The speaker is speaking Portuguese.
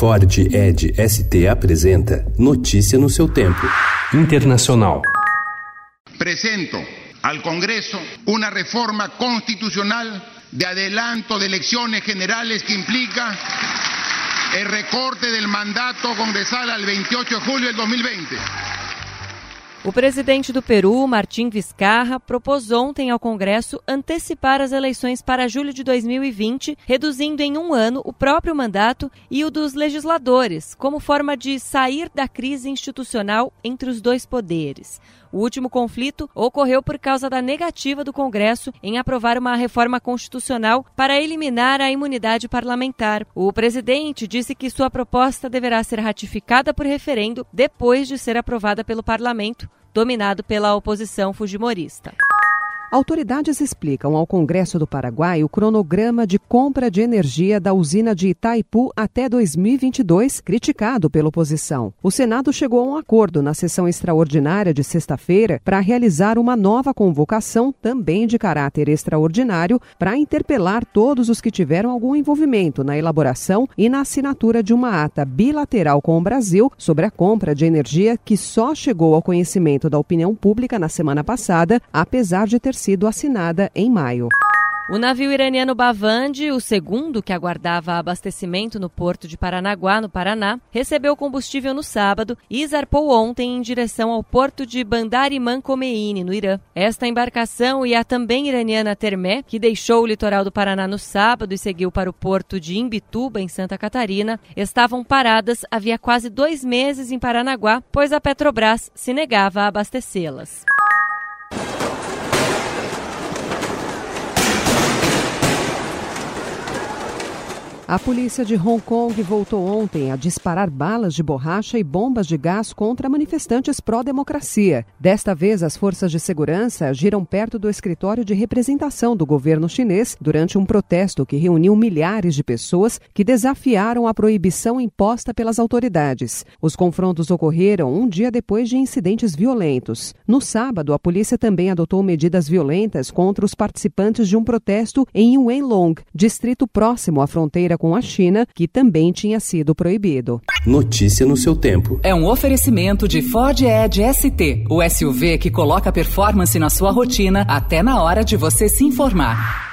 Ford Ed ST apresenta Notícia no seu tempo. Internacional. Presento al Congreso una reforma constitucional de adelanto de elecciones generales que implica el recorte del mandato congresal al 28 de julio del 2020. O presidente do Peru, Martim Vizcarra, propôs ontem ao Congresso antecipar as eleições para julho de 2020, reduzindo em um ano o próprio mandato e o dos legisladores, como forma de sair da crise institucional entre os dois poderes. O último conflito ocorreu por causa da negativa do Congresso em aprovar uma reforma constitucional para eliminar a imunidade parlamentar. O presidente disse que sua proposta deverá ser ratificada por referendo depois de ser aprovada pelo parlamento, dominado pela oposição fujimorista. Autoridades explicam ao Congresso do Paraguai o cronograma de compra de energia da usina de Itaipu até 2022, criticado pela oposição. O Senado chegou a um acordo na sessão extraordinária de sexta-feira para realizar uma nova convocação, também de caráter extraordinário, para interpelar todos os que tiveram algum envolvimento na elaboração e na assinatura de uma ata bilateral com o Brasil sobre a compra de energia que só chegou ao conhecimento da opinião pública na semana passada, apesar de ter sido assinada em maio. O navio iraniano Bavandi, o segundo que aguardava abastecimento no porto de Paranaguá, no Paraná, recebeu combustível no sábado e zarpou ontem em direção ao porto de Bandar Imam Khomeini, no Irã. Esta embarcação e a também iraniana Termé, que deixou o litoral do Paraná no sábado e seguiu para o porto de Imbituba, em Santa Catarina, estavam paradas havia quase dois meses em Paranaguá, pois a Petrobras se negava a abastecê-las. A polícia de Hong Kong voltou ontem a disparar balas de borracha e bombas de gás contra manifestantes pró-democracia. Desta vez, as forças de segurança agiram perto do escritório de representação do governo chinês durante um protesto que reuniu milhares de pessoas que desafiaram a proibição imposta pelas autoridades. Os confrontos ocorreram um dia depois de incidentes violentos. No sábado, a polícia também adotou medidas violentas contra os participantes de um protesto em Yuenlong, distrito próximo à fronteira com a China, que também tinha sido proibido. Notícia no seu tempo. É um oferecimento de Ford Edge ST, o SUV que coloca performance na sua rotina até na hora de você se informar.